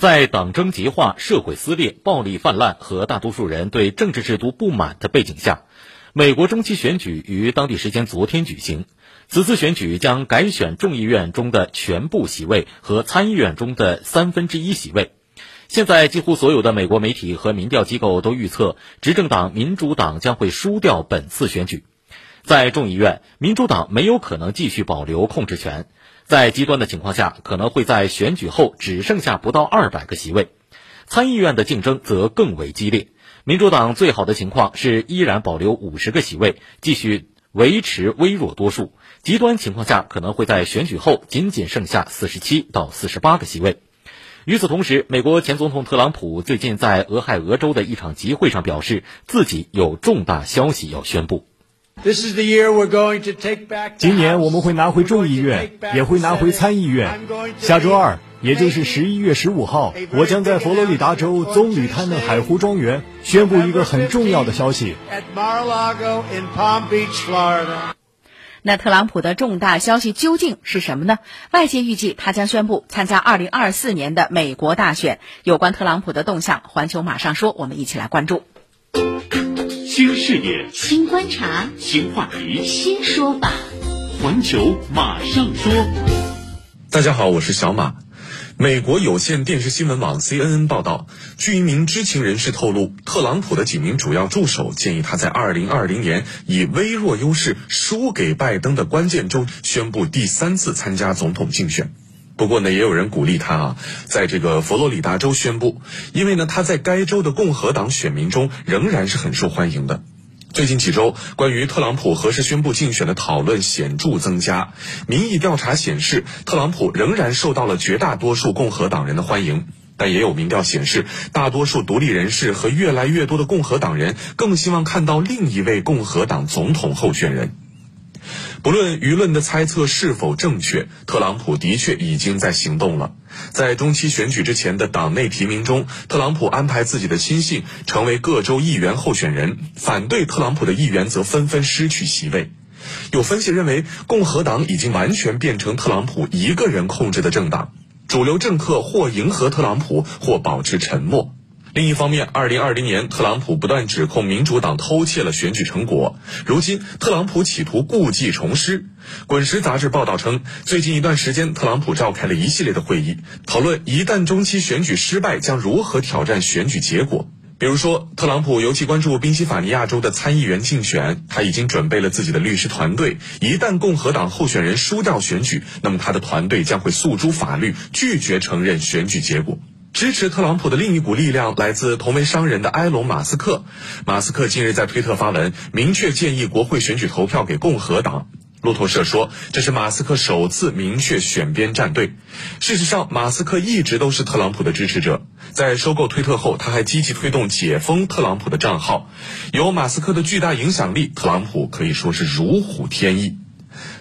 在党争极化、社会撕裂、暴力泛滥和大多数人对政治制度不满的背景下，美国中期选举于当地时间昨天举行。此次选举将改选众议院中的全部席位和参议院中的三分之一席位。现在，几乎所有的美国媒体和民调机构都预测，执政党民主党将会输掉本次选举。在众议院，民主党没有可能继续保留控制权。在极端的情况下，可能会在选举后只剩下不到二百个席位。参议院的竞争则更为激烈。民主党最好的情况是依然保留五十个席位，继续维持微弱多数；极端情况下，可能会在选举后仅仅剩下四十七到四十八个席位。与此同时，美国前总统特朗普最近在俄亥俄州的一场集会上表示，自己有重大消息要宣布。今年我们会拿回众议院，也会拿回参议院。下周二，也就是十一月十五号，我将在佛罗里达州棕榈滩的海湖庄园宣布一个很重要的消息。那特朗普的重大消息究竟是什么呢？外界预计他将宣布参加二零二四年的美国大选。有关特朗普的动向，环球马上说，我们一起来关注。新视野，新观察，新话题，新说法。环球马上说。大家好，我是小马。美国有线电视新闻网 CNN 报道，据一名知情人士透露，特朗普的几名主要助手建议他在2020年以微弱优势输给拜登的关键州宣布第三次参加总统竞选。不过呢，也有人鼓励他啊，在这个佛罗里达州宣布，因为呢，他在该州的共和党选民中仍然是很受欢迎的。最近几周，关于特朗普何时宣布竞选的讨论显著增加。民意调查显示，特朗普仍然受到了绝大多数共和党人的欢迎，但也有民调显示，大多数独立人士和越来越多的共和党人更希望看到另一位共和党总统候选人。不论舆论的猜测是否正确，特朗普的确已经在行动了。在中期选举之前的党内提名中，特朗普安排自己的亲信成为各州议员候选人，反对特朗普的议员则纷纷失去席位。有分析认为，共和党已经完全变成特朗普一个人控制的政党，主流政客或迎合特朗普，或保持沉默。另一方面，二零二零年，特朗普不断指控民主党偷窃了选举成果。如今，特朗普企图故技重施。《滚石》杂志报道称，最近一段时间，特朗普召开了一系列的会议，讨论一旦中期选举失败，将如何挑战选举结果。比如说，特朗普尤其关注宾夕法尼亚州的参议员竞选，他已经准备了自己的律师团队。一旦共和党候选人输掉选举，那么他的团队将会诉诸法律，拒绝承认选举结果。支持特朗普的另一股力量来自同为商人的埃隆·马斯克。马斯克近日在推特发文，明确建议国会选举投票给共和党。路透社说，这是马斯克首次明确选边站队。事实上，马斯克一直都是特朗普的支持者。在收购推特后，他还积极推动解封特朗普的账号。有马斯克的巨大影响力，特朗普可以说是如虎添翼。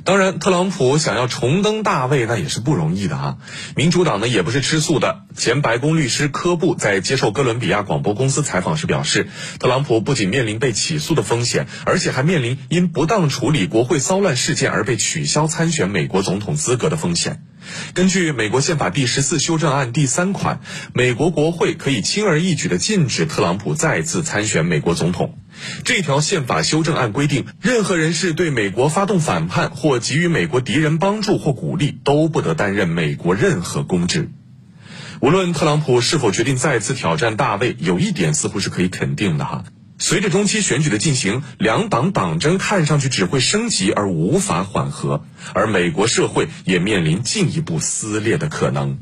当然，特朗普想要重登大位，那也是不容易的啊。民主党呢，也不是吃素的。前白宫律师科布在接受哥伦比亚广播公司采访时表示，特朗普不仅面临被起诉的风险，而且还面临因不当处理国会骚乱事件而被取消参选美国总统资格的风险。根据美国宪法第十四修正案第三款，美国国会可以轻而易举地禁止特朗普再次参选美国总统。这条宪法修正案规定，任何人士对美国发动反叛或给予美国敌人帮助或鼓励，都不得担任美国任何公职。无论特朗普是否决定再次挑战大位，有一点似乎是可以肯定的哈。随着中期选举的进行，两党党争看上去只会升级而无法缓和，而美国社会也面临进一步撕裂的可能。